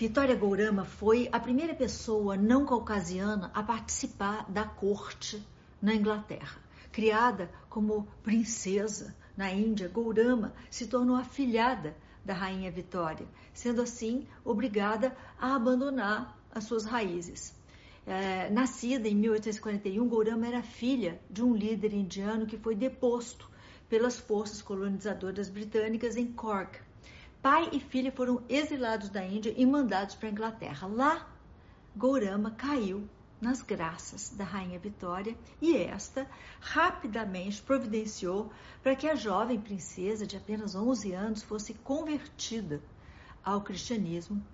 Vitória Gourama foi a primeira pessoa não caucasiana a participar da corte na Inglaterra. Criada como princesa na Índia, Gourama se tornou afilhada da rainha Vitória, sendo assim obrigada a abandonar as suas raízes. É, nascida em 1841, Gourama era filha de um líder indiano que foi deposto pelas forças colonizadoras britânicas em Cork. Pai e filha foram exilados da Índia e mandados para a Inglaterra. Lá, Gourama caiu nas graças da Rainha Vitória e esta rapidamente providenciou para que a jovem princesa de apenas 11 anos fosse convertida ao cristianismo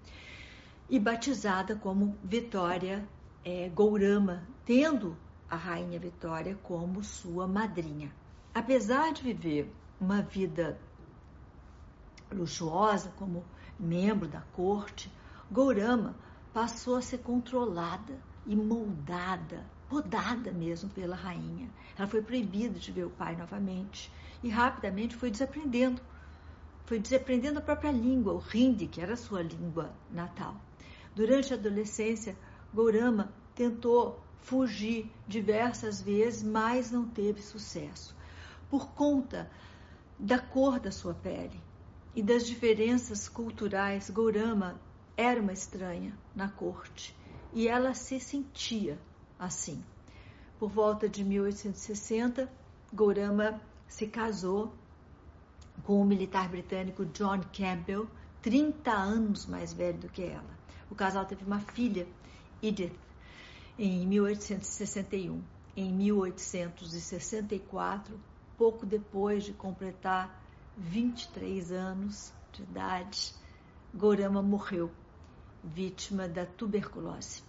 e batizada como Vitória é, Gourama, tendo a Rainha Vitória como sua madrinha. Apesar de viver uma vida luxuosa como membro da corte, Gourama passou a ser controlada e moldada, podada mesmo pela rainha. Ela foi proibida de ver o pai novamente e rapidamente foi desaprendendo. Foi desaprendendo a própria língua, o hindi, que era a sua língua natal. Durante a adolescência, Gourama tentou fugir diversas vezes, mas não teve sucesso. Por conta da cor da sua pele e das diferenças culturais, Gourama era uma estranha na corte e ela se sentia assim. Por volta de 1860, Gourama se casou com o militar britânico John Campbell, 30 anos mais velho do que ela. O casal teve uma filha, Edith, em 1861. Em 1864, pouco depois de completar 23 anos de idade, Gorama morreu vítima da tuberculose.